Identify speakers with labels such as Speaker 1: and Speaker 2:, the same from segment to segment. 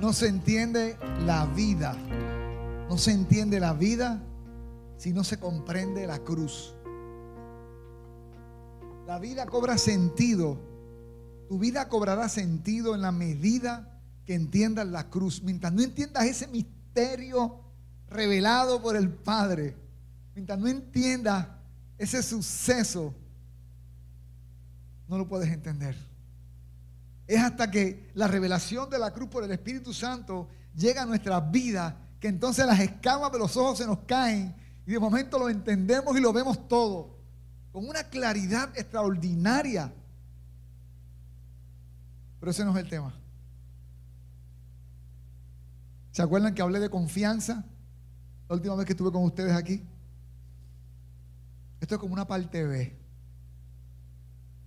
Speaker 1: no se entiende la vida. No se entiende la vida si no se comprende la cruz. La vida cobra sentido. Tu vida cobrará sentido en la medida que entiendas la cruz. Mientras no entiendas ese misterio revelado por el Padre, mientras no entiendas ese suceso, no lo puedes entender. Es hasta que la revelación de la cruz por el Espíritu Santo llega a nuestras vidas que entonces las escamas de los ojos se nos caen y de momento lo entendemos y lo vemos todo con una claridad extraordinaria. Pero ese no es el tema. ¿Se acuerdan que hablé de confianza la última vez que estuve con ustedes aquí? Esto es como una parte B.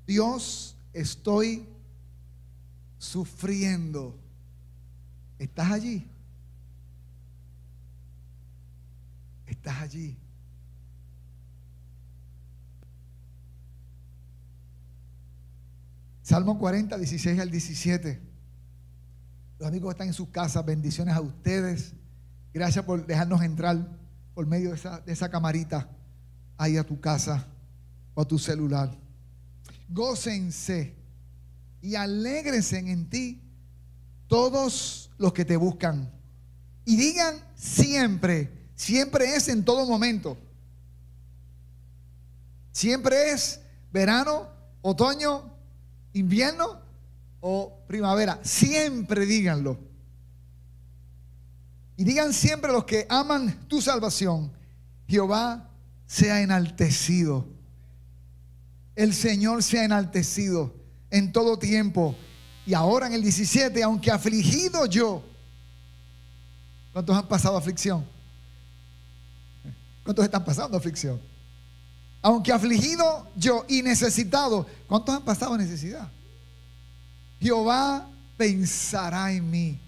Speaker 1: Dios, estoy sufriendo. ¿Estás allí? ¿Estás allí? Salmo 40, 16 al 17. Los amigos están en sus casas, bendiciones a ustedes. Gracias por dejarnos entrar por medio de esa, de esa camarita ahí a tu casa o a tu celular. Gócense y alégrense en ti todos los que te buscan. Y digan siempre, siempre es en todo momento. Siempre es verano, otoño, invierno o primavera. Siempre díganlo. Y digan siempre los que aman tu salvación, Jehová sea enaltecido. El Señor sea enaltecido en todo tiempo. Y ahora en el 17, aunque afligido yo, ¿cuántos han pasado aflicción? ¿Cuántos están pasando aflicción? Aunque afligido yo y necesitado, ¿cuántos han pasado necesidad? Jehová pensará en mí.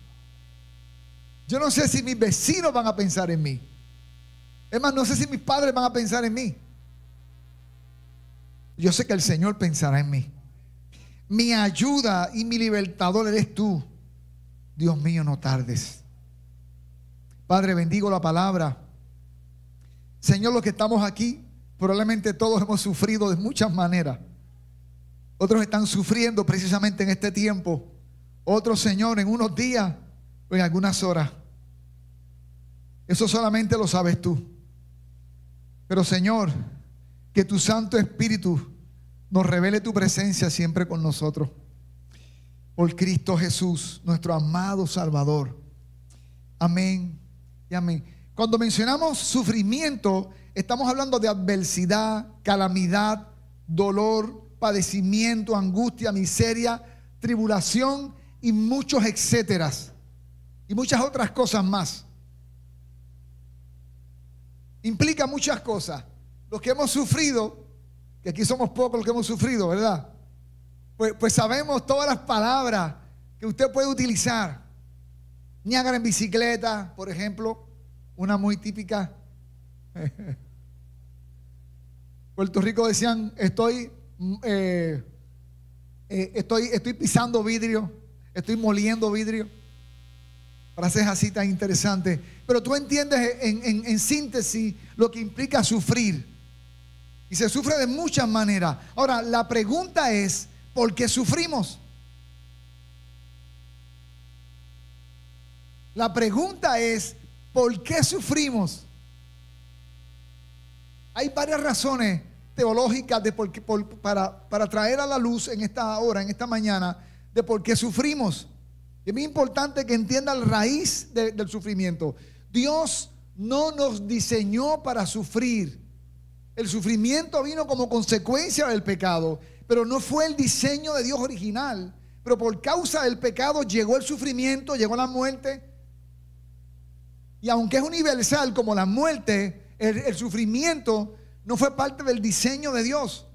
Speaker 1: Yo no sé si mis vecinos van a pensar en mí. Es más, no sé si mis padres van a pensar en mí. Yo sé que el Señor pensará en mí. Mi ayuda y mi libertador eres tú. Dios mío, no tardes. Padre, bendigo la palabra. Señor, los que estamos aquí, probablemente todos hemos sufrido de muchas maneras. Otros están sufriendo precisamente en este tiempo. Otros, Señor, en unos días o en algunas horas. Eso solamente lo sabes tú. Pero, Señor, que tu Santo Espíritu nos revele tu presencia siempre con nosotros. Por Cristo Jesús, nuestro amado Salvador. Amén y amén. Cuando mencionamos sufrimiento, estamos hablando de adversidad, calamidad, dolor, padecimiento, angustia, miseria, tribulación y muchos etcéteras. Y muchas otras cosas más. Implica muchas cosas. Los que hemos sufrido, aquí somos pocos los que hemos sufrido, ¿verdad? Pues, pues sabemos todas las palabras que usted puede utilizar. Niágara en bicicleta, por ejemplo, una muy típica. Puerto Rico decían, estoy Mm, eh, eh, estoy, estoy pisando vidrio, estoy moliendo vidrio. Frases así tan interesantes. Pero tú entiendes en, en síntesis lo que implica sufrir. Y se sufre de muchas maneras. Ahora, la pregunta es, ¿por qué sufrimos? La pregunta es, ¿por qué sufrimos? Hay varias razones teológicas de por para, para traer a la luz en esta hora, en esta mañana, de por qué sufrimos. Es muy importante que entienda la raíz del sufrimiento. Dios no nos diseñó para sufrir. El sufrimiento vino como consecuencia del pecado, pero no fue el diseño de Dios original. Pero por causa del pecado llegó el sufrimiento, llegó la muerte. Y aunque es universal como la muerte, el, el sufrimiento no fue parte del diseño de Dios.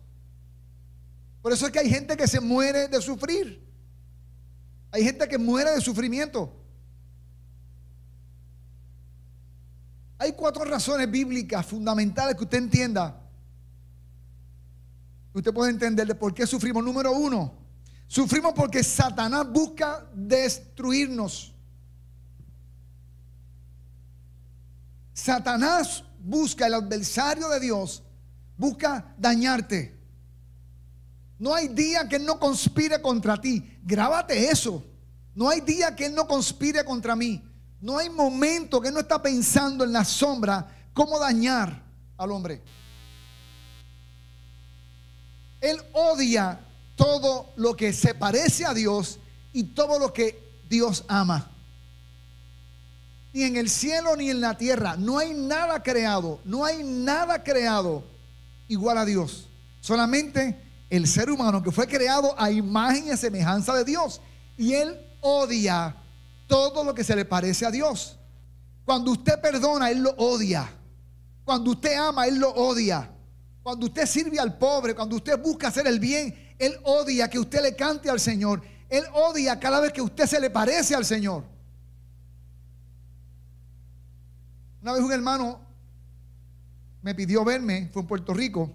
Speaker 1: Por eso es que hay gente que se muere de sufrir. Hay gente que muere de sufrimiento. Hay cuatro razones bíblicas fundamentales que usted entienda. Usted puede entender de por qué sufrimos. Número uno, sufrimos porque Satanás busca destruirnos. Satanás busca, el adversario de Dios, busca dañarte. No hay día que Él no conspire contra ti. Grábate eso. No hay día que Él no conspire contra mí. No hay momento que no está pensando en la sombra cómo dañar al hombre. Él odia todo lo que se parece a Dios y todo lo que Dios ama. Ni en el cielo ni en la tierra. No hay nada creado. No hay nada creado igual a Dios. Solamente el ser humano que fue creado a imagen y semejanza de Dios. Y Él odia todo lo que se le parece a Dios. Cuando usted perdona, Él lo odia. Cuando usted ama, Él lo odia. Cuando usted sirve al pobre, cuando usted busca hacer el bien, Él odia que usted le cante al Señor. Él odia cada vez que usted se le parece al Señor. Una vez un hermano me pidió verme, fue en Puerto Rico,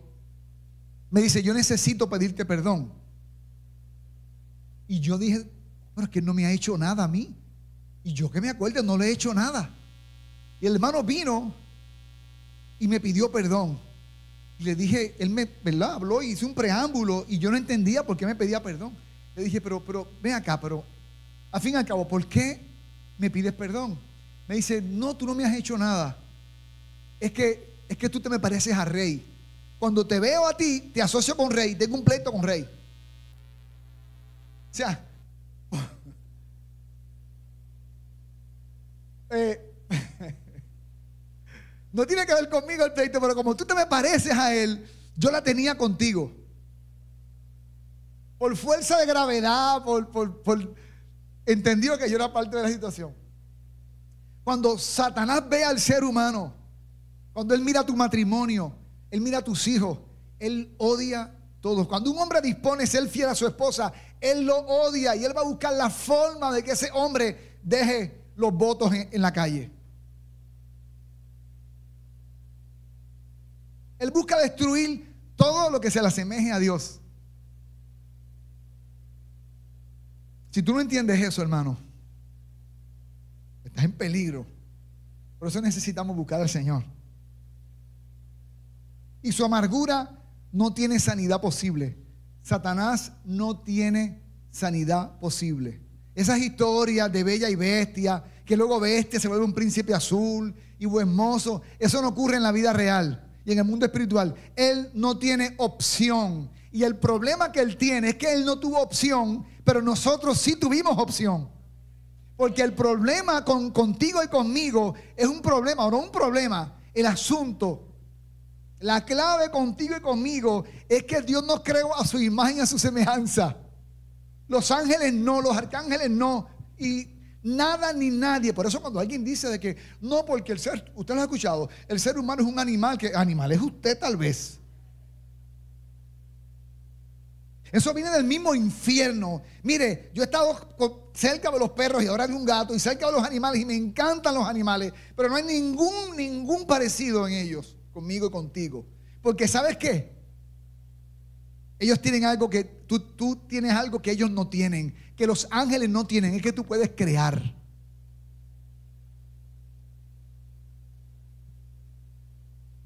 Speaker 1: me dice, yo necesito pedirte perdón. Y yo dije, pero es que no me ha hecho nada a mí. Y yo que me acuerde, no le he hecho nada. Y el hermano vino y me pidió perdón. Y le dije, él me, ¿verdad? Habló y hizo un preámbulo y yo no entendía por qué me pedía perdón. Le dije, pero, pero, ven acá, pero, al fin y al cabo, ¿por qué me pides perdón? Me dice, no, tú no me has hecho nada. Es que, es que tú te me pareces a rey. Cuando te veo a ti, te asocio con rey, tengo un pleito con rey. O sea, eh, no tiene que ver conmigo el pleito, pero como tú te me pareces a él, yo la tenía contigo. Por fuerza de gravedad, por, por entendió que yo era parte de la situación. Cuando Satanás ve al ser humano, cuando él mira tu matrimonio, él mira a tus hijos, él odia todos. Cuando un hombre dispone ser fiel a su esposa, él lo odia y él va a buscar la forma de que ese hombre deje los votos en la calle. Él busca destruir todo lo que se le asemeje a Dios. Si tú no entiendes eso, hermano, estás en peligro. Por eso necesitamos buscar al Señor. Y su amargura no tiene sanidad posible. Satanás no tiene sanidad posible. Esas historias de bella y bestia, que luego bestia se vuelve un príncipe azul y buen mozo, eso no ocurre en la vida real y en el mundo espiritual. Él no tiene opción. Y el problema que él tiene es que él no tuvo opción, pero nosotros sí tuvimos opción. Porque el problema con, contigo y conmigo es un problema, o no un problema, el asunto. La clave contigo y conmigo es que Dios nos creó a su imagen y a su semejanza. Los ángeles no, los arcángeles no. Y Nada ni nadie. Por eso cuando alguien dice de que no, porque el ser, usted lo ha escuchado, el ser humano es un animal, que animal es usted tal vez. Eso viene del mismo infierno. Mire, yo he estado cerca de los perros y ahora de un gato y cerca de los animales y me encantan los animales, pero no hay ningún, ningún parecido en ellos, conmigo y contigo. Porque ¿sabes qué? Ellos tienen algo que tú, tú tienes algo que ellos no tienen que los ángeles no tienen, es que tú puedes crear.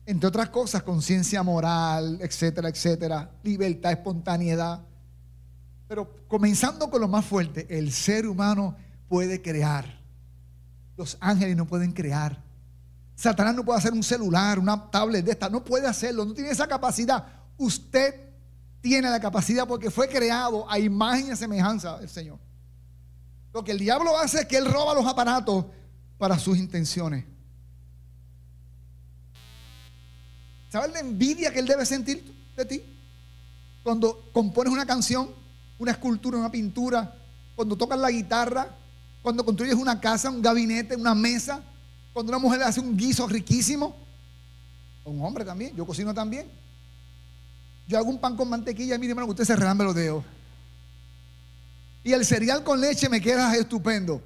Speaker 1: Entre otras cosas, conciencia moral, etcétera, etcétera, libertad, espontaneidad. Pero comenzando con lo más fuerte, el ser humano puede crear. Los ángeles no pueden crear. Satanás no puede hacer un celular, una tablet de esta, no puede hacerlo, no tiene esa capacidad. Usted tiene la capacidad porque fue creado a imagen y semejanza del Señor. Lo que el diablo hace es que él roba los aparatos para sus intenciones. ¿Sabes la envidia que él debe sentir de ti? Cuando compones una canción, una escultura, una pintura, cuando tocas la guitarra, cuando construyes una casa, un gabinete, una mesa, cuando una mujer hace un guiso riquísimo, un hombre también, yo cocino también. Yo hago un pan con mantequilla y mire, hermano, usted se relambe los dedos. Y el cereal con leche me queda estupendo.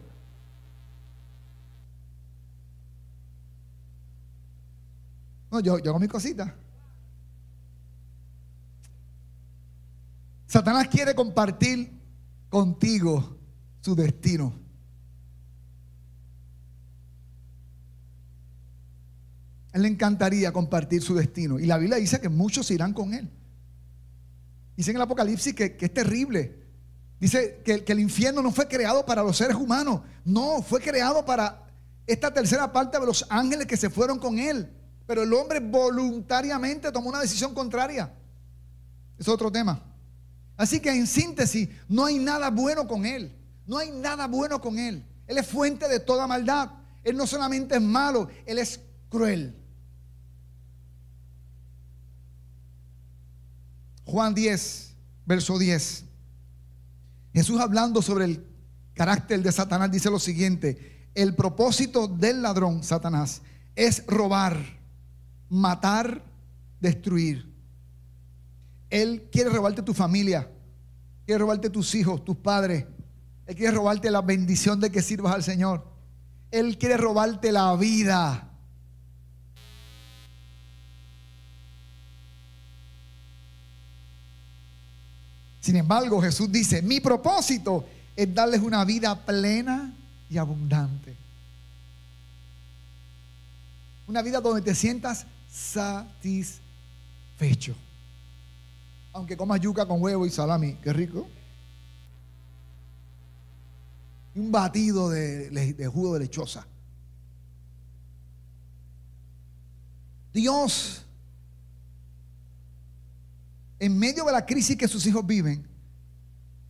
Speaker 1: No, yo, yo hago mi cosita. Satanás quiere compartir contigo su destino. él le encantaría compartir su destino. Y la Biblia dice que muchos irán con él. Dice en el Apocalipsis que, es terrible. Dice que, que el infierno no fue creado para los seres humanos. No, fue creado para esta tercera parte de los ángeles que se fueron con él. Pero el hombre voluntariamente tomó una decisión contraria. Es otro tema. Así que en síntesis, no hay nada bueno con él. No hay nada bueno con él. Él es fuente de toda maldad. Él no solamente es malo, él es cruel. Juan 10, verso 10. Jesús hablando sobre el carácter de Satanás dice lo siguiente, el propósito del ladrón, Satanás, es robar, matar, destruir. Él quiere robarte tu familia, quiere robarte tus hijos, tus padres. Él quiere robarte la bendición de que sirvas al Señor. Él quiere robarte la vida. Sin embargo, Jesús dice, mi propósito es darles una vida plena y abundante. Una vida donde te sientas satisfecho. Aunque comas yuca con huevo y salami, qué rico. Un batido de, de jugo de lechosa. Dios en medio de la crisis que sus hijos viven,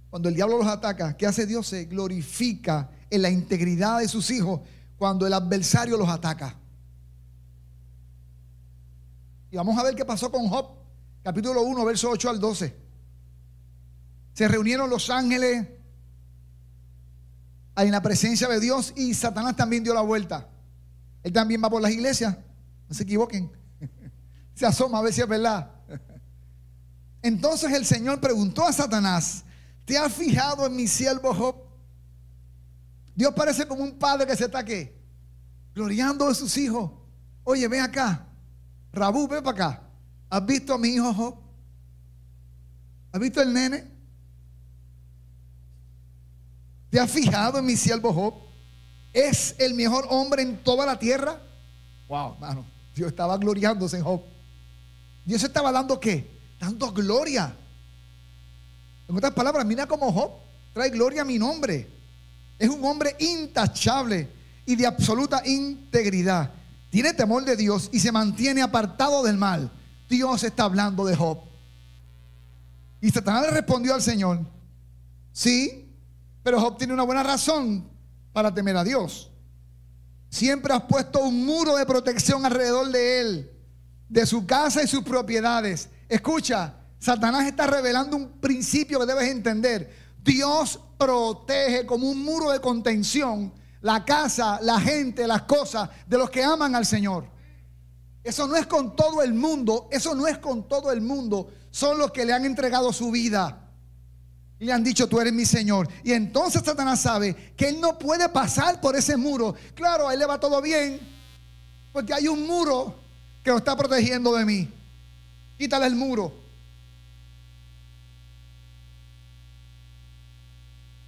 Speaker 1: cuando el diablo los ataca, ¿qué hace Dios? Se glorifica en la integridad de sus hijos cuando el adversario los ataca. Y vamos a ver qué pasó con Job, capítulo 1, verso 8 al 12. Se reunieron los ángeles en la presencia de Dios y Satanás también dio la vuelta. Él también va por las iglesias, no se equivoquen. Se asoma a ver si es verdad. Entonces el Señor preguntó a Satanás, ¿te has fijado en mi siervo Job? Dios parece como un padre que se está aquí, gloriando de sus hijos. Oye, ven acá. Rabú, ven para acá. ¿Has visto a mi hijo Job? ¿Has visto el nene? ¿Te has fijado en mi siervo Job? ¿Es el mejor hombre en toda la tierra? Wow, hermano. Dios estaba gloriándose en Job. Dios estaba dando qué? Dando gloria. En otras palabras, mira cómo Job trae gloria a mi nombre. Es un hombre intachable y de absoluta integridad. Tiene temor de Dios y se mantiene apartado del mal. Dios está hablando de Job. Y Satanás le respondió al Señor, sí, pero Job tiene una buena razón para temer a Dios. Siempre has puesto un muro de protección alrededor de él, de su casa y sus propiedades. Escucha, Satanás está revelando un principio que debes entender. Dios protege como un muro de contención la casa, la gente, las cosas de los que aman al Señor. Eso no es con todo el mundo, eso no es con todo el mundo, son los que le han entregado su vida. Y le han dicho, tú eres mi Señor. Y entonces Satanás sabe que él no puede pasar por ese muro. Claro, a él le va todo bien, porque hay un muro que lo está protegiendo de mí. Quítale el muro.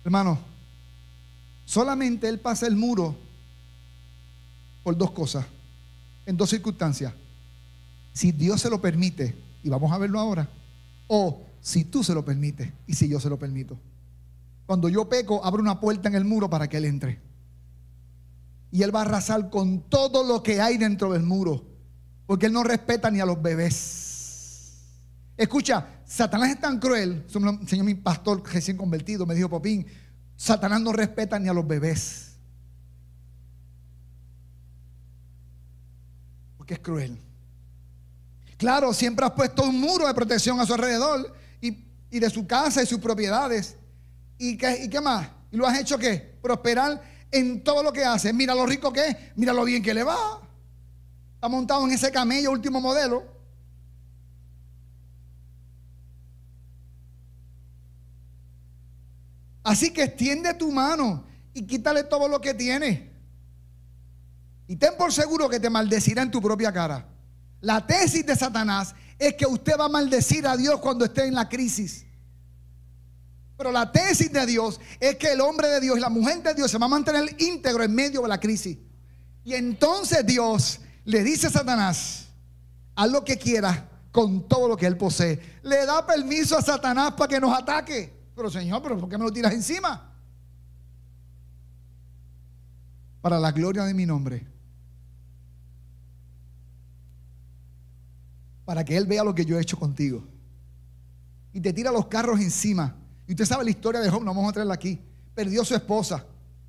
Speaker 1: Hermano, solamente Él pasa el muro por dos cosas, en dos circunstancias. Si Dios se lo permite, y vamos a verlo ahora, o si tú se lo permites y si yo se lo permito. Cuando yo peco, abro una puerta en el muro para que Él entre. Y Él va a arrasar con todo lo que hay dentro del muro, porque Él no respeta ni a los bebés. Escucha, Satanás es tan cruel, enseñó mi pastor recién convertido, me dijo Popín, Satanás no respeta ni a los bebés. Porque es cruel. Claro, siempre has puesto un muro de protección a su alrededor y, de su casa y sus propiedades. ¿Y qué, ¿Y qué más? ¿Y lo has hecho qué? Prosperar en todo lo que hace. Mira lo rico que es, mira lo bien que le va. Está montado en ese camello último modelo. Así que extiende tu mano y quítale todo lo que tiene. Y ten por seguro que te maldecirá en tu propia cara. La tesis de Satanás es que usted va a maldecir a Dios cuando esté en la crisis. Pero la tesis de Dios es que el hombre de Dios y la mujer de Dios se va a mantener íntegro en medio de la crisis. Y entonces Dios le dice a Satanás, haz lo que quieras con todo lo que él posee. Le da permiso a Satanás para que nos ataque. Pero Señor, ¿pero por qué me lo tiras encima? Para la gloria de mi nombre. Para que Él vea lo que yo he hecho contigo. Y te tira los carros encima. Y usted sabe la historia de Job, no vamos a traerla aquí. Perdió su esposa,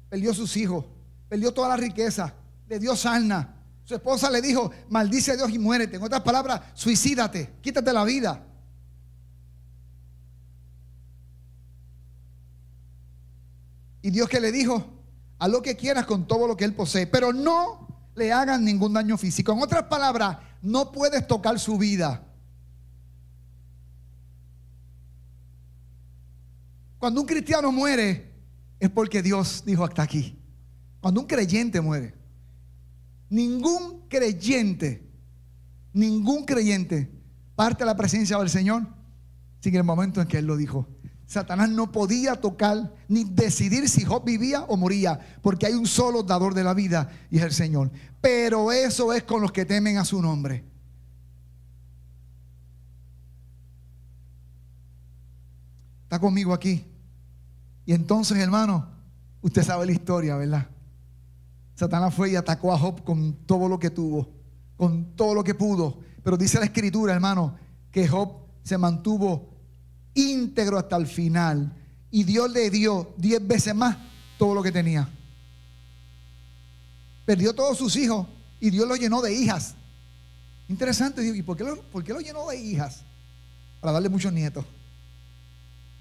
Speaker 1: perdió sus hijos, perdió toda la riqueza, le dio sarna. Su esposa le dijo, maldice a Dios y muérete. En otras palabras, suicídate, quítate la vida. Y Dios que le dijo, a lo que quieras con todo lo que él posee, pero no le hagan ningún daño físico. En otras palabras, no puedes tocar su vida. Cuando un cristiano muere, es porque Dios dijo hasta aquí. Cuando un creyente muere, ningún creyente, ningún creyente parte a la presencia del Señor sin el momento en que Él lo dijo. Satanás no podía tocar ni decidir si Job vivía o moría, porque hay un solo dador de la vida y es el Señor. Pero eso es con los que temen a su nombre. Está conmigo aquí. Y entonces, hermano, usted sabe la historia, ¿verdad? Satanás fue y atacó a Job con todo lo que tuvo, con todo lo que pudo. Pero dice la escritura, hermano, que Job se mantuvo íntegro hasta el final. Y Dios le dio diez veces más todo lo que tenía. Perdió todos sus hijos y Dios lo llenó de hijas. Interesante, ¿y por qué, lo, por qué lo llenó de hijas? Para darle muchos nietos.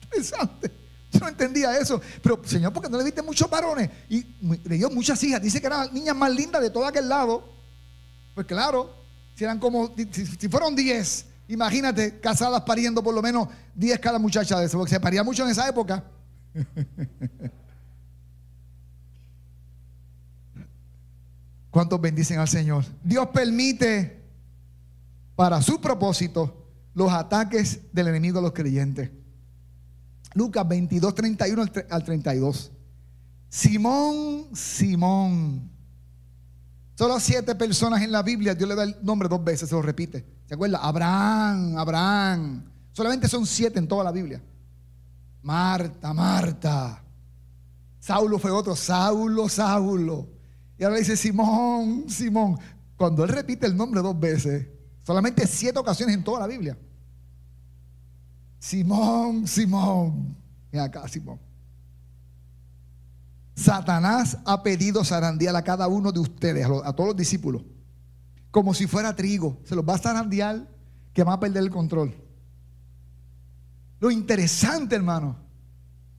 Speaker 1: Interesante. Yo no entendía eso. Pero, Señor, ¿por qué no le diste muchos varones? Y le dio muchas hijas. Dice que eran niñas más lindas de todo aquel lado. Pues claro, si eran como, si fueron diez, Imagínate, casadas pariendo por lo menos 10 cada muchacha de eso, porque se paría mucho en esa época. ¿Cuántos bendicen al Señor? Dios permite para su propósito los ataques del enemigo a los creyentes. Lucas 22, 31 al 32. Simón, Simón. Solo siete personas en la Biblia, Dios le da el nombre dos veces, se lo repite. ¿Se acuerda? Abraham, Abraham. Solamente son siete en toda la Biblia. Marta, Marta. Saulo fue otro, Saulo, Saulo. Y ahora dice Simón, Simón. Cuando él repite el nombre dos veces, solamente siete ocasiones en toda la Biblia. Simón, Simón. Mira acá, Simón. Satanás ha pedido zarandear a cada uno de ustedes, a, todos los discípulos como si fuera trigo. Se los va a zarandear que va a perder el control. Lo interesante, hermano,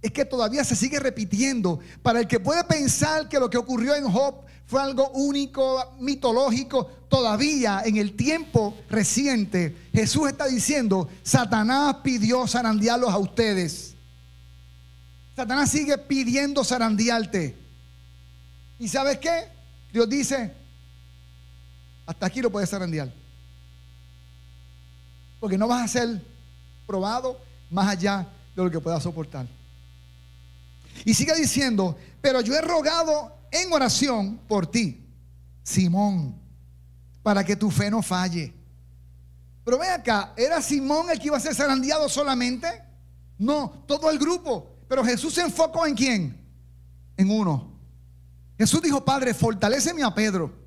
Speaker 1: es que todavía se sigue repitiendo. Para el que puede pensar que lo que ocurrió en Job fue algo único, mitológico, todavía en el tiempo reciente, Jesús está diciendo, Satanás pidió zarandearlos a ustedes. Satanás sigue pidiendo zarandearte. ¿Y sabes qué? Dios dice, hasta aquí lo puedes zarandear. Porque no vas a ser probado más allá de lo que puedas soportar. Y sigue diciendo, pero yo he rogado en oración por ti, Simón, para que tu fe no falle. Pero ve acá, ¿era Simón el que iba a ser zarandeado solamente? No, todo el grupo. Pero Jesús se enfocó en quién? En uno. Jesús dijo, Padre, fortaleceme a Pedro.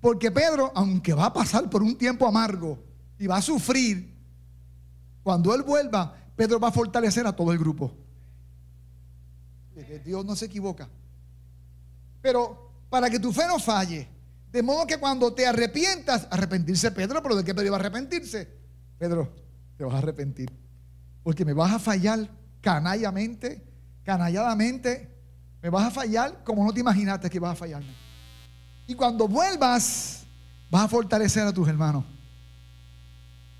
Speaker 1: Porque Pedro, aunque va a pasar por un tiempo amargo y va a sufrir, cuando él vuelva, Pedro va a fortalecer a todo el grupo. Dios no se equivoca. Pero para que tu fe no falle, de modo que cuando te arrepientas, arrepentirse Pedro, pero ¿de qué Pedro iba a arrepentirse? Pedro, te vas a arrepentir. Porque me vas a fallar canallamente, canalladamente, me vas a fallar como no te imaginaste que ibas a fallarme. Y cuando vuelvas, vas a fortalecer a tus hermanos.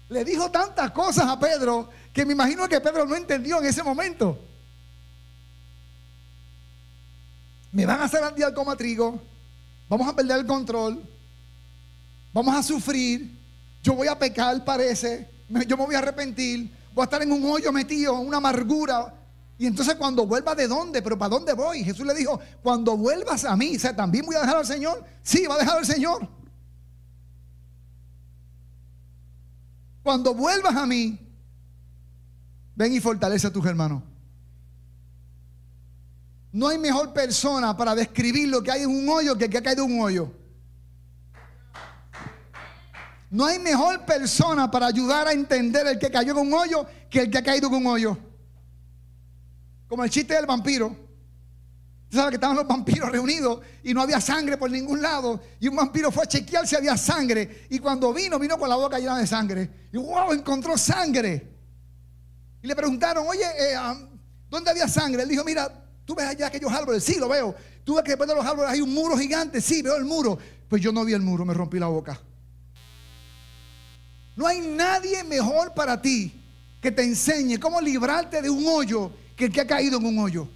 Speaker 1: Le dijo tantas cosas a Pedro que me imagino que Pedro no entendió en ese momento. Me van a hacer andiar como a trigo. Vamos a perder el control. Vamos a sufrir. Yo voy a pecar, parece. Yo me voy a arrepentir. Voy a estar en un hoyo metido, una amargura. Y entonces cuando vuelva de dónde, pero ¿para dónde voy? Jesús le dijo, cuando vuelvas a mí, o sea, también voy a dejar al Señor. Sí, va a dejar al Señor. Cuando vuelvas a mí, ven y fortalece a tus hermanos. No hay mejor persona para describir lo que hay en un hoyo que el que ha caído en un hoyo. No hay mejor persona para ayudar a entender el que cayó en un hoyo que el que ha caído en un hoyo. Como el chiste del vampiro. Usted sabe que estaban los vampiros reunidos y no había sangre por ningún lado. Y un vampiro fue a chequear si había sangre. Y cuando vino, vino con la boca llena de sangre. Y wow, encontró sangre. Y le preguntaron, oye, eh, ¿dónde había sangre? Él dijo, mira, tú ves allá aquellos árboles. Sí, lo veo. Tú ves que después de los árboles hay un muro gigante. Sí, veo el muro. Pues yo no vi el muro, me rompí la boca. No hay nadie mejor para ti que te enseñe cómo librarte de un hoyo que el que ha caído en un hoyo.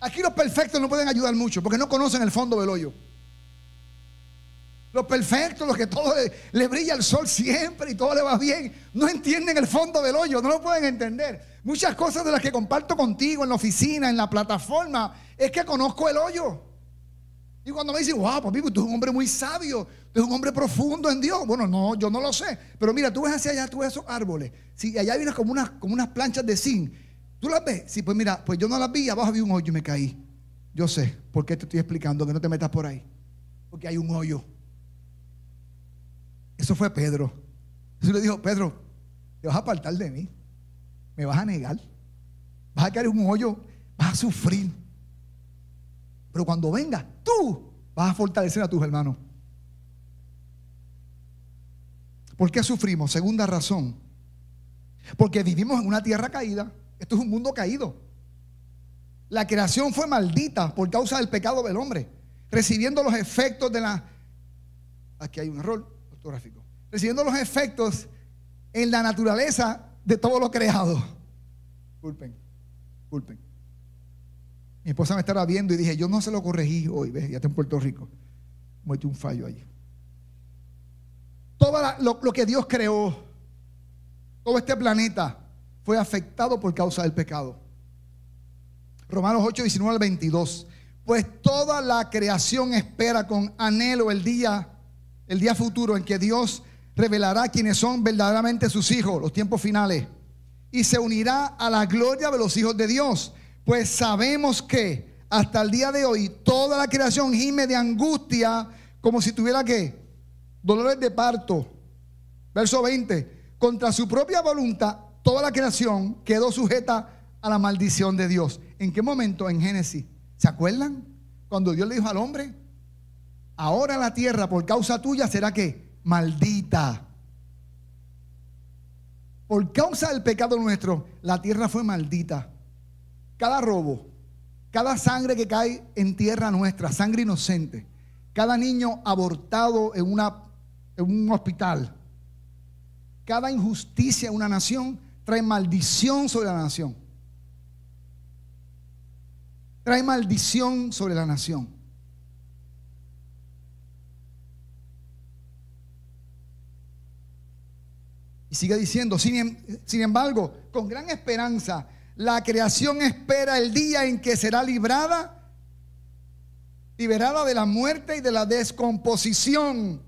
Speaker 1: Aquí los perfectos no pueden ayudar mucho porque no conocen el fondo del hoyo. Los perfectos, los que todo le, brilla el sol siempre y todo le va bien, no entienden el fondo del hoyo, no lo pueden entender. Muchas cosas de las que comparto contigo en la oficina, en la plataforma, es que conozco el hoyo. Y cuando me dicen, wow, papi, tú eres un hombre muy sabio, tú eres un hombre profundo en Dios. Bueno, no, yo no lo sé. Pero mira, tú ves hacia allá, tú ves esos árboles. Si allá vienes como unas, como unas planchas de zinc, ¿tú las ves? Sí, pues mira, pues yo no las vi, abajo había un hoyo y me caí. Yo sé, ¿por qué te estoy explicando que no te metas por ahí? Porque hay un hoyo. Eso fue Pedro. Jesús le dijo, Pedro, te vas a apartar de mí. Me vas a negar. Vas a caer un hoyo. Vas a sufrir. Pero cuando venga, tú vas a fortalecer a tus hermanos. ¿Por qué sufrimos? Segunda razón. Porque vivimos en una tierra caída. Esto es un mundo caído. La creación fue maldita por causa del pecado del hombre, recibiendo los efectos de la... Aquí hay un error ortográfico. Recibiendo los efectos en la naturaleza de todo lo creado. Disculpen, disculpen. Mi esposa me estaba viendo y dije, yo no se lo corregí hoy, ¿ves? Ya está en Puerto Rico. Muerte un fallo allí. Todo lo, lo que Dios creó, todo este planeta, fue afectado por causa del pecado. Romanos 8, 19 al 22. Pues toda la creación espera con anhelo el día, el día futuro en que Dios revelará quiénes son verdaderamente sus hijos, los tiempos finales, y se unirá a la gloria de los hijos de Dios. Pues sabemos que hasta el día de hoy toda la creación gime de angustia como si tuviera que dolores de parto. Verso 20. Contra su propia voluntad, toda la creación quedó sujeta a la maldición de Dios. ¿En qué momento? En Génesis. ¿Se acuerdan? Cuando Dios le dijo al hombre, ahora la tierra por causa tuya será que maldita. Por causa del pecado nuestro, la tierra fue maldita cada robo, cada sangre que cae en tierra nuestra, sangre inocente, cada niño abortado en, una, en un hospital, cada injusticia en una nación trae maldición sobre la nación. Trae maldición sobre la nación. Y sigue diciendo, sin, em, sin embargo, con gran esperanza, la creación espera el día en que será librada, liberada de la muerte y de la descomposición.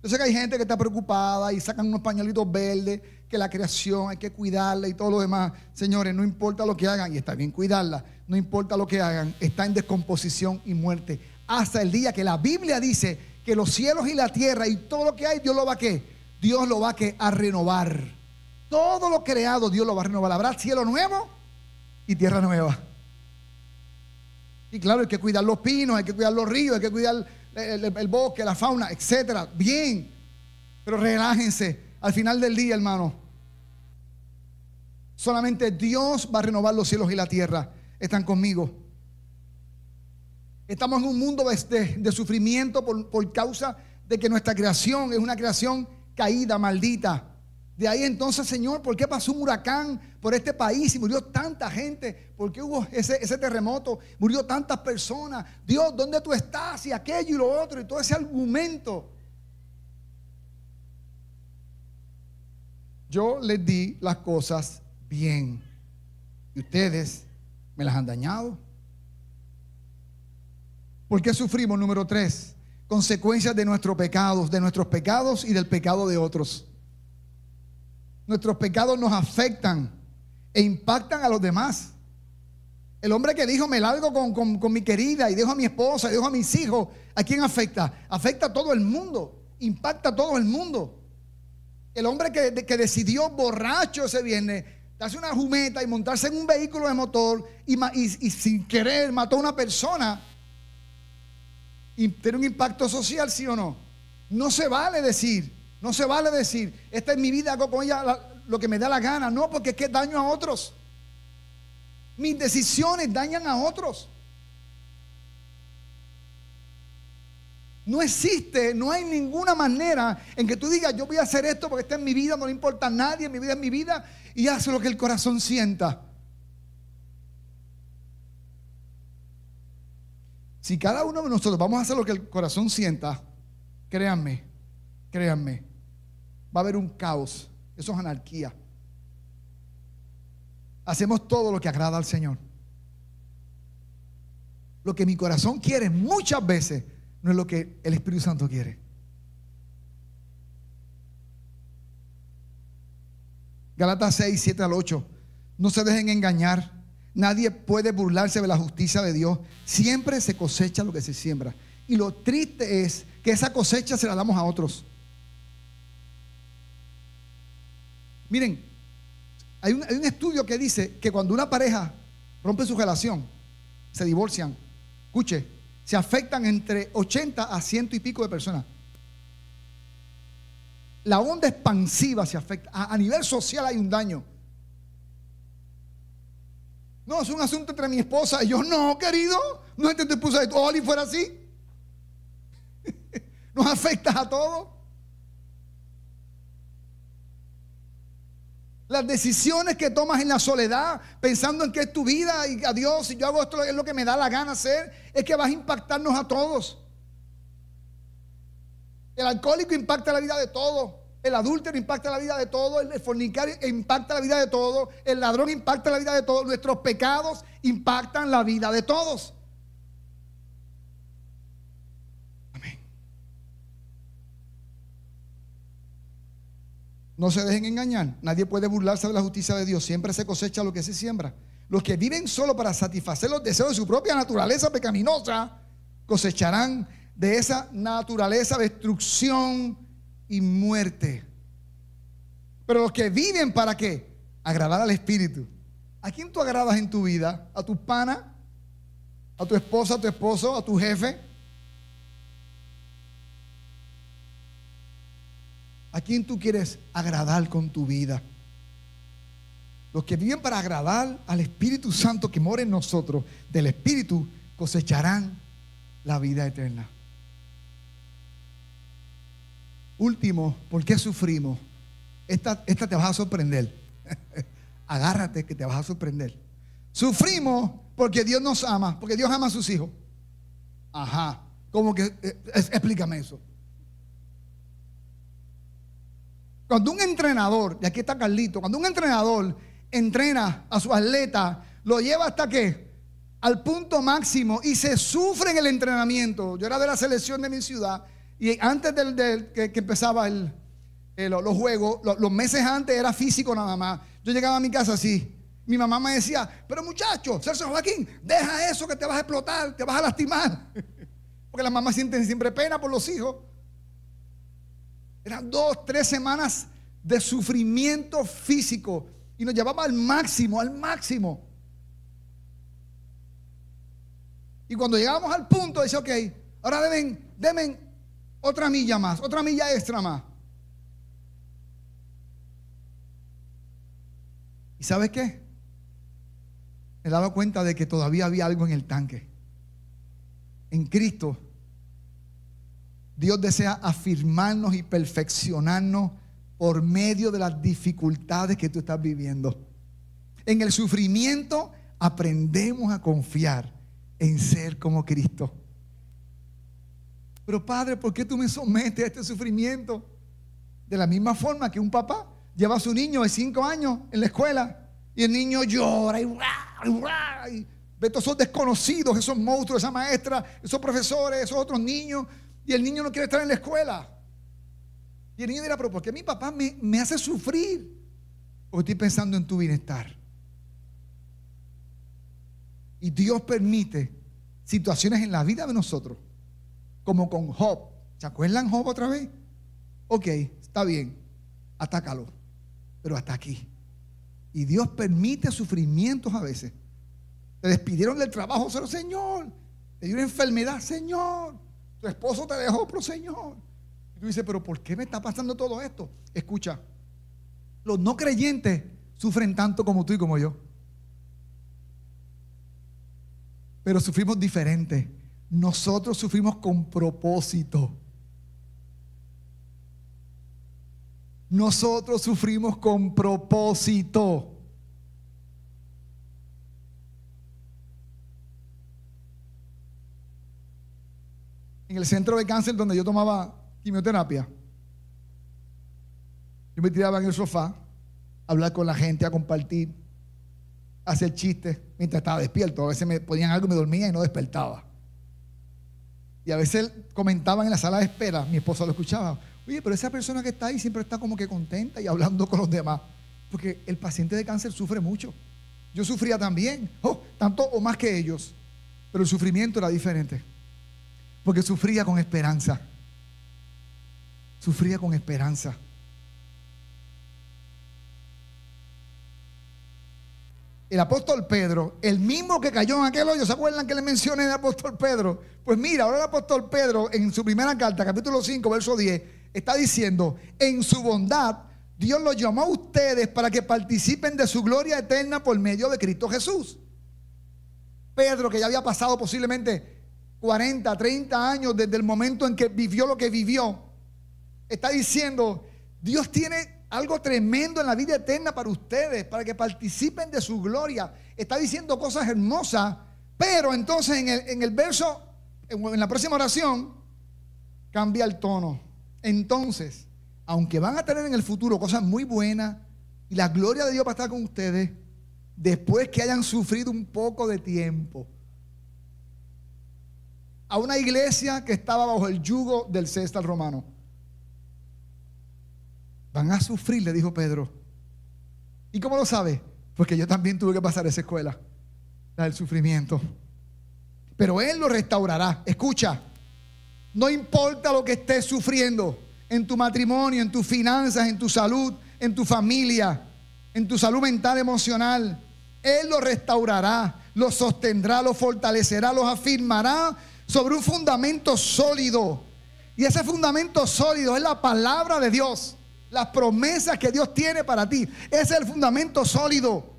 Speaker 1: Yo sé que hay gente que está preocupada y sacan unos pañuelitos verdes, que la creación hay que cuidarla y todo lo demás. Señores, no importa lo que hagan, y está bien cuidarla, no importa lo que hagan, está en descomposición y muerte. Hasta el día que la Biblia dice que los cielos y la tierra y todo lo que hay, Dios lo va a qué? Dios lo va a, a renovar. Todo lo creado Dios lo va a renovar. Habrá cielo nuevo y tierra nueva. Y claro, hay que cuidar los pinos, hay que cuidar los ríos, hay que cuidar el, bosque, la fauna, etcétera. Bien. Pero relájense. Al final del día, hermano, solamente Dios va a renovar los cielos y la tierra. Están conmigo. Estamos en un mundo de, sufrimiento por, por causa de que nuestra creación es una creación caída, maldita. De ahí entonces, Señor, ¿por qué pasó un huracán por este país y murió tanta gente? ¿Por qué hubo ese, terremoto? Murió tantas personas. Dios, ¿dónde tú estás? Y aquello y lo otro y todo ese argumento. Yo les di las cosas bien y ustedes me las han dañado. ¿Por qué sufrimos? Número tres, consecuencias de nuestros pecados, de nuestros pecados y del pecado de otros. Nuestros pecados nos afectan e impactan a los demás. El hombre que dijo, me largo con, mi querida y dejo a mi esposa y dejo a mis hijos, ¿a quién afecta? Afecta a todo el mundo, impacta a todo el mundo. El hombre que, decidió borracho ese viernes, darse una jumeta y montarse en un vehículo de motor y, y sin querer mató a una persona, tiene un impacto social, sí o no. No se vale decir, no se vale decir, esta es mi vida, hago con ella lo que me da la gana. No, porque es que daño a otros. Mis decisiones dañan a otros. No existe, no hay ninguna manera en que tú digas, yo voy a hacer esto porque está en mi vida, no le importa a nadie, mi vida es mi vida, y hace lo que el corazón sienta. Si cada uno de nosotros vamos a hacer lo que el corazón sienta, créanme, créanme, va a haber un caos. Eso es anarquía. Hacemos todo lo que agrada al Señor. Lo que mi corazón quiere muchas veces no es lo que el Espíritu Santo quiere. Galatas 6, 7 al 8. No se dejen engañar. Nadie puede burlarse de la justicia de Dios. Siempre se cosecha lo que se siembra. Y lo triste es que esa cosecha se la damos a otros. Miren, hay un, estudio que dice que cuando una pareja rompe su relación, se divorcian, escuche, se afectan entre 80 a ciento y pico de personas. La onda expansiva se afecta. A, nivel social hay un daño. No, es un asunto entre mi esposa y yo. No, querido. No es tu esposa Oli fuera así. Nos afecta a todos. Las decisiones que tomas en la soledad, pensando en que es tu vida y a Dios, si yo hago esto es lo que me da la gana hacer, es que vas a impactarnos a todos. El alcohólico impacta la vida de todos. El adúltero impacta la vida de todos. El fornicario impacta la vida de todos. El ladrón impacta la vida de todos. Nuestros pecados impactan la vida de todos. No se dejen engañar. Nadie puede burlarse de la justicia de Dios. Siempre se cosecha lo que se siembra. Los que viven solo para satisfacer los deseos de su propia naturaleza pecaminosa cosecharán de esa naturaleza destrucción y muerte. Pero los que viven para qué? Agradar al Espíritu. ¿A quién tú agradas en tu vida? ¿A tu pana? ¿A tu esposa, a tu esposo, a tu jefe? ¿A quién tú quieres agradar con tu vida? Los que viven para agradar al Espíritu Santo que mora en nosotros, del Espíritu, cosecharán la vida eterna. Último, ¿por qué sufrimos? Esta, esta te vas a sorprender. Agárrate que te vas a sorprender. Sufrimos porque Dios nos ama, porque Dios ama a sus hijos. Ajá. ¿Cómo que? Eh, explícame eso. Cuando un entrenador, y aquí está Carlito, cuando un entrenador entrena a su atleta, lo lleva hasta que al punto máximo y se sufre en el entrenamiento. Yo era de la selección de mi ciudad y antes del, que, empezaba el, los juegos, los, meses antes era físico nada más. Yo llegaba a mi casa así. Mi mamá me decía, pero muchacho, Celso Joaquín, deja eso que te vas a explotar, te vas a lastimar. Porque las mamás sienten siempre pena por los hijos. Eran dos, tres semanas de sufrimiento físico y nos llevaba al máximo, al máximo. Y cuando llegábamos al punto, decía, ok, ahora deben, deben otra milla más, otra milla extra más. ¿Y sabes qué? Me daba cuenta de que todavía había algo en el tanque. En Cristo Dios desea afirmarnos y perfeccionarnos por medio de las dificultades que tú estás viviendo. En el sufrimiento aprendemos a confiar en ser como Cristo. Pero Padre, ¿por qué tú me sometes a este sufrimiento? De la misma forma que un papá lleva a su niño de cinco años en la escuela y el niño llora y, ve todos esos desconocidos, esos monstruos, esa maestra, esos profesores, esos otros niños Y el niño no quiere estar en la escuela. Y el niño dirá, pero ¿por qué mi papá me, me hace sufrir? Porque estoy pensando en tu bienestar. Y Dios permite situaciones en la vida de nosotros, como con Job. ¿Se acuerdan Job otra vez? Ok, está bien, atácalo, pero hasta aquí. Y Dios permite sufrimientos a veces. Te despidieron del trabajo, Señor, te dio una enfermedad, Señor. Tu esposo te dejó, pero Señor. Y tú dices, pero ¿por qué me está pasando todo esto? Escucha, los no creyentes sufren tanto como tú y como yo. Pero sufrimos diferente. Nosotros sufrimos con propósito. Nosotros sufrimos con propósito. En el centro de cáncer donde yo tomaba quimioterapia, yo me tiraba en el sofá a hablar con la gente, a compartir, a hacer chistes mientras estaba despierto. A veces me ponían algo y me dormía y no despertaba. Y a veces comentaban en la sala de espera, mi esposa lo escuchaba. Oye, pero esa persona que está ahí siempre está como que contenta y hablando con los demás. Porque el paciente de cáncer sufre mucho. Yo sufría también, oh, tanto o más que ellos. Pero el sufrimiento era diferente. Porque sufría con esperanza. Sufría con esperanza. el apóstol Pedro, el mismo que cayó en aquel hoyo, ¿se acuerdan que le mencioné el apóstol Pedro? Pues mira, ahora el apóstol Pedro en su primera carta, capítulo 5, verso 10, está diciendo, en su bondad, Dios los llamó a ustedes para que participen de su gloria eterna por medio de Cristo Jesús. Pedro, que ya había pasado posiblemente 40, 30 años desde el momento en que vivió lo que vivió, está diciendo, Dios tiene algo tremendo en la vida eterna para ustedes, para que participen de su gloria. Está diciendo cosas hermosas, pero entonces en el, en el verso, en la próxima oración, cambia el tono. Entonces, aunque van a tener en el futuro cosas muy buenas y la gloria de Dios va a estar con ustedes, después que hayan sufrido un poco de tiempo. A una iglesia que estaba bajo el yugo del César romano. Van a sufrir, le dijo Pedro. ¿Y cómo lo sabe? Porque yo también tuve que pasar esa escuela, la del sufrimiento. Pero Él lo restaurará. Escucha, no importa lo que estés sufriendo en tu matrimonio, en tus finanzas, en tu salud, en tu familia, en tu salud mental, emocional. Él lo restaurará, lo sostendrá, lo fortalecerá, lo afirmará sobre un fundamento sólido. Y ese fundamento sólido es la palabra de Dios las promesas que Dios tiene para ti. Ese es el fundamento sólido.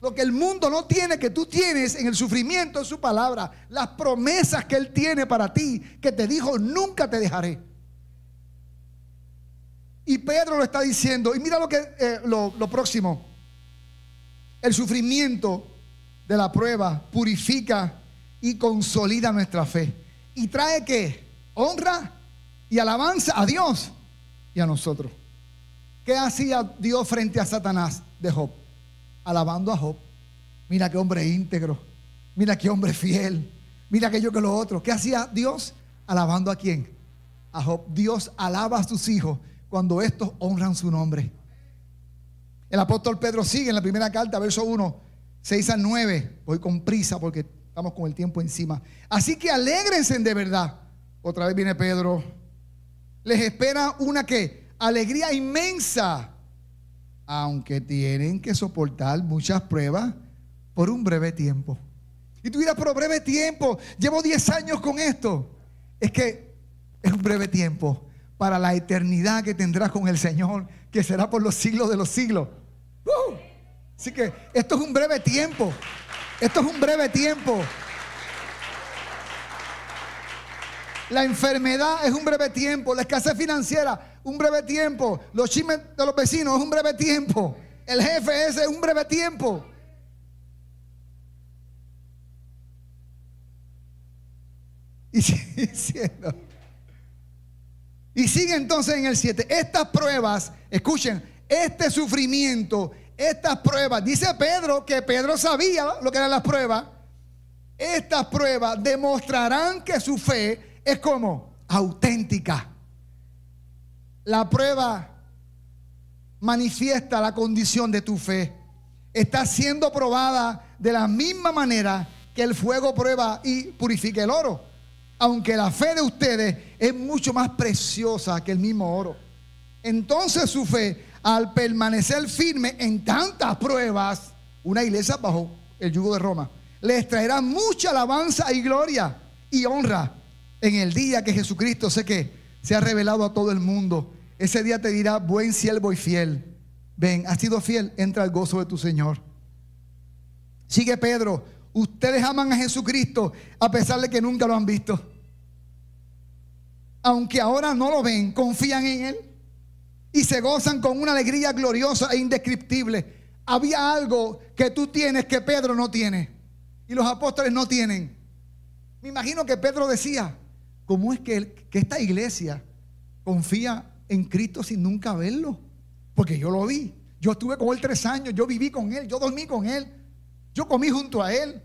Speaker 1: Lo que el mundo no tiene, que tú tienes en el sufrimiento es su palabra. Las promesas que Él tiene para ti, que te dijo, nunca te dejaré. Y Pedro lo está diciendo. Y mira lo, que, eh, lo, lo próximo. El sufrimiento de la prueba purifica y consolida nuestra fe. Y trae que honra y alabanza a Dios y a nosotros. ¿Qué hacía Dios frente a Satanás de Job? Alabando a Job. Mira qué hombre íntegro. Mira qué hombre fiel. Mira aquello que lo otro. ¿Qué hacía Dios? Alabando a quién? A Job. Dios alaba a sus hijos cuando estos honran su nombre. El apóstol Pedro sigue en la primera carta, verso 1, 6 al 9. Voy con prisa porque estamos con el tiempo encima. Así que alégrense de verdad. Otra vez viene Pedro. Les espera una que alegría inmensa, aunque tienen que soportar muchas pruebas por un breve tiempo. Y tú dirás, pero breve tiempo, llevo 10 años con esto. Es que es un breve tiempo para la eternidad que tendrás con el Señor, que será por los siglos de los siglos. ¡Uh! Así que esto es un breve tiempo. Esto es un breve tiempo. La enfermedad es un breve tiempo. La escasez financiera un breve tiempo. Los chismes de los vecinos es un breve tiempo. El jefe ese es un breve tiempo. Y sigue Y sigue entonces en el 7. Estas pruebas, escuchen, este sufrimiento, estas pruebas, dice Pedro que Pedro sabía lo que eran las pruebas. Estas pruebas demostrarán que su fe es como auténtica. La prueba manifiesta la condición de tu fe. Está siendo probada de la misma manera que el fuego prueba y purifica el oro. Aunque la fe de ustedes es mucho más preciosa que el mismo oro. Entonces su fe, al permanecer firme en tantas pruebas, una iglesia bajo el yugo de Roma, les traerá mucha alabanza y gloria y honra en el día que Jesucristo sé que se ha revelado a todo el mundo. Ese día te dirá, buen siervo y fiel. Ven, has sido fiel, entra al gozo de tu Señor. Sigue Pedro, ustedes aman a Jesucristo a pesar de que nunca lo han visto. Aunque ahora no lo ven, confían en Él y se gozan con una alegría gloriosa e indescriptible. Había algo que tú tienes que Pedro no tiene y los apóstoles no tienen. Me imagino que Pedro decía, ¿cómo es que, que esta iglesia confía en Cristo sin nunca verlo? Porque yo lo vi. Yo estuve con él tres años, yo viví con él, yo dormí con él, yo comí junto a él,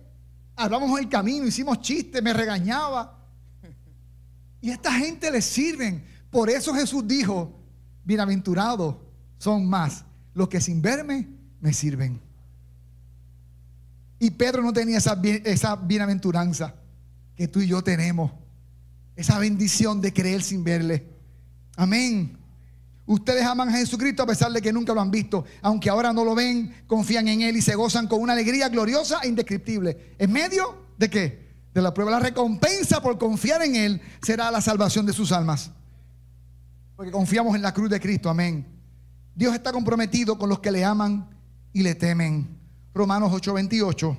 Speaker 1: hablamos el camino, hicimos chistes, me regañaba. Y esta gente le sirven. Por eso Jesús dijo, bienaventurados son más los que sin verme me sirven. Y Pedro no tenía esa, bienaventuranza que tú y yo tenemos. Esa bendición de creer sin verle. Amén. Ustedes aman a Jesucristo a pesar de que nunca lo han visto. Aunque ahora no lo ven, confían en Él y se gozan con una alegría gloriosa e indescriptible. ¿En medio de qué? De la prueba. La recompensa por confiar en Él será la salvación de sus almas. Porque confiamos en la cruz de Cristo. Amén. Dios está comprometido con los que le aman y le temen. Romanos 8:28.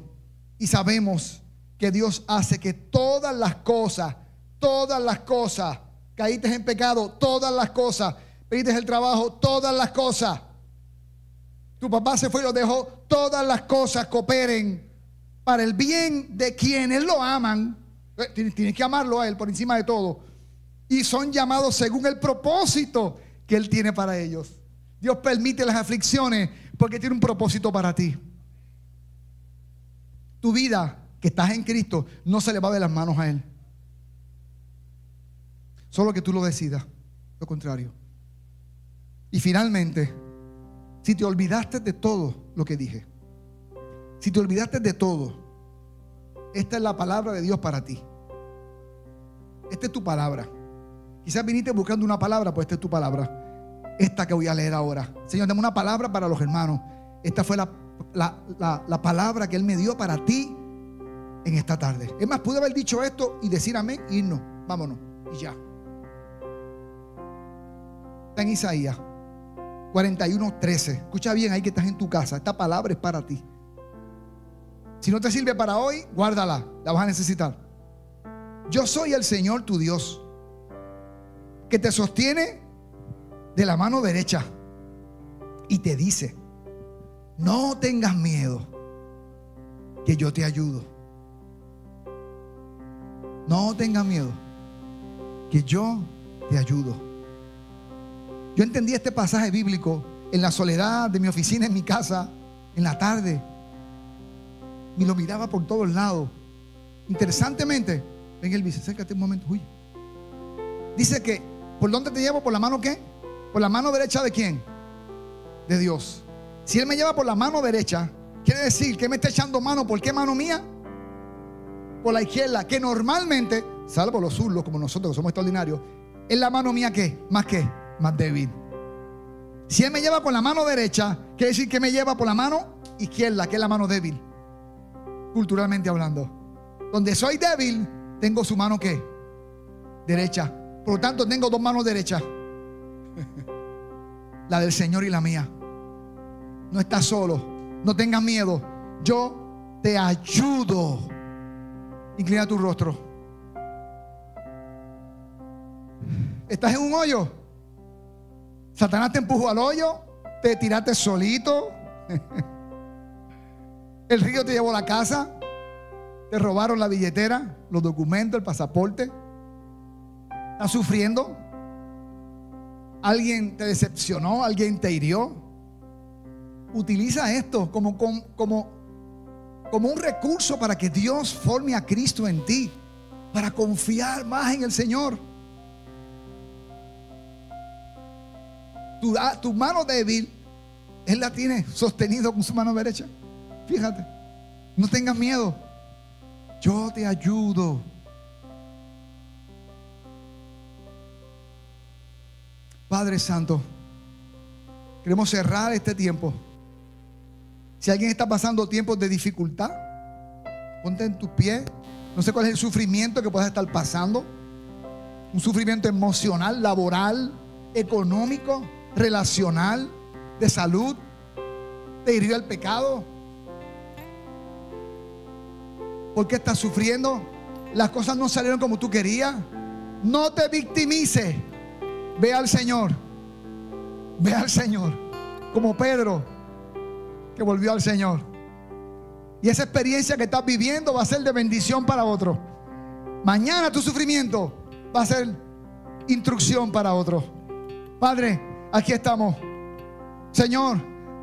Speaker 1: Y sabemos que Dios hace que todas las cosas, todas las cosas, caíste en pecado, todas las cosas, pediste el trabajo, todas las cosas. Tu papá se fue y lo dejó, todas las cosas cooperen para el bien de quienes lo aman. Eh, tienes que amarlo a Él por encima de todo. Y son llamados según el propósito que Él tiene para ellos. Dios permite las aflicciones porque tiene un propósito para ti. Tu vida que estás en Cristo no se le va de las manos a Él. Solo que tú lo decidas. Lo contrario. Y finalmente, si te olvidaste de todo lo que dije, si te olvidaste de todo, esta es la palabra de Dios para ti. Esta es tu palabra. Quizás viniste buscando una palabra, pues esta es tu palabra. Esta que voy a leer ahora. Señor, dame una palabra para los hermanos. Esta fue la, la palabra que Él me dio para ti en esta tarde. Es más, pude haber dicho esto y decir amén no. Vámonos. Y ya. Está en Isaías 41, 13. Escucha bien ahí que estás en tu casa. Esta palabra es para ti. Si no te sirve para hoy, guárdala. La vas a necesitar. Yo soy el Señor tu Dios, que te sostiene de la mano derecha y te dice, no tengas miedo, que yo te ayudo. No tengas miedo, que yo te ayudo. Yo entendí este pasaje bíblico en la soledad de mi oficina, en mi casa, en la tarde. Y lo miraba por todos lados. Interesantemente, ven el vice, acércate un momento. Uy. Dice que, ¿por dónde te llevo? ¿Por la mano qué? ¿Por la mano derecha de quién? De Dios. Si Él me lleva por la mano derecha, quiere decir que me está echando mano. ¿Por qué mano mía? Por la izquierda, que normalmente, salvo los zurdos como nosotros que somos extraordinarios, es la mano mía que, más que, más débil. Si Él me lleva por la mano derecha, quiere decir que me lleva por la mano izquierda, que es la mano débil. Culturalmente hablando. Donde soy débil, tengo su mano que derecha. Por lo tanto, tengo dos manos derechas. La del Señor y la mía. No estás solo. No tengas miedo. Yo te ayudo. Inclina tu rostro. ¿Estás en un hoyo? Satanás te empujó al hoyo. Te tiraste solito. El río te llevó a la casa. Te robaron la billetera, los documentos, el pasaporte. ¿Estás sufriendo? ¿Alguien te decepcionó? ¿Alguien te hirió? Utiliza esto como, un recurso para que Dios forme a Cristo en ti, para confiar más en el Señor. Tu, ah, tu mano débil, Él la tiene sostenido con su mano derecha. Fíjate, no tengas miedo. Yo te ayudo. Padre Santo, queremos cerrar este tiempo. Si alguien está pasando tiempos de dificultad, ponte en tus pies. No sé cuál es el sufrimiento que puedas estar pasando. Un sufrimiento emocional, laboral, económico, relacional, de salud. Te hirió el pecado. ¿Por qué estás sufriendo? Las cosas no salieron como tú querías. No te victimices. Ve al Señor. Ve al Señor. Como Pedro, que volvió al Señor. Y esa experiencia que estás viviendo va a ser de bendición para otro. Mañana tu sufrimiento va a ser instrucción para otro. Padre, aquí estamos. Señor,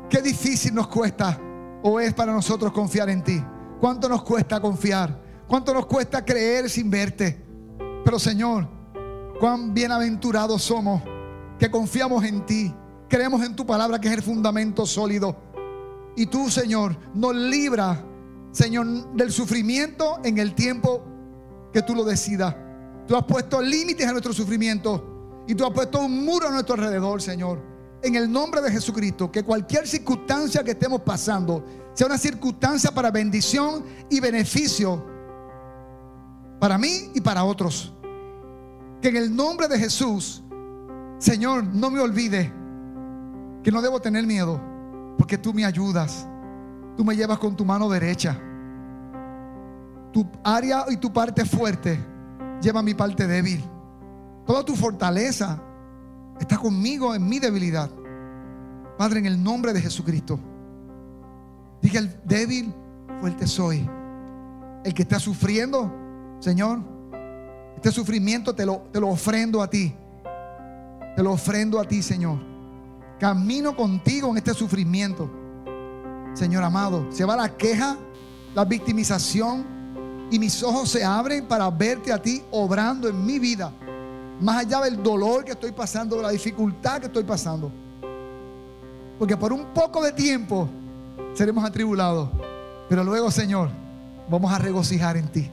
Speaker 1: qué difícil nos cuesta o es para nosotros confiar en ti. ¿Cuánto nos cuesta confiar? ¿Cuánto nos cuesta creer sin verte? Pero Señor, cuán bienaventurados somos que confiamos en ti, creemos en tu palabra que es el fundamento sólido. Y tú, Señor, nos libra, Señor, del sufrimiento en el tiempo que tú lo decidas. Tú has puesto límites a nuestro sufrimiento y tú has puesto un muro a nuestro alrededor, Señor. En el nombre de Jesucristo, que cualquier circunstancia que estemos pasando sea una circunstancia para bendición y beneficio para mí y para otros. Que en el nombre de Jesús, Señor, no me olvide que no debo tener miedo, porque tú me ayudas. Tú me llevas con tu mano derecha. Tu área y tu parte fuerte lleva mi parte débil. Toda tu fortaleza está conmigo en mi debilidad. Padre, en el nombre de Jesucristo. Dije el débil, fuerte soy. El que está sufriendo, Señor, este sufrimiento te lo, te lo ofrendo a ti. Te lo ofrendo a ti, Señor. Camino contigo en este sufrimiento. Señor amado, se va la queja, la victimización y mis ojos se abren para verte a ti obrando en mi vida. Más allá del dolor que estoy pasando, de la dificultad que estoy pasando. Porque por un poco de tiempo seremos atribulados. Pero luego, Señor, vamos a regocijar en ti.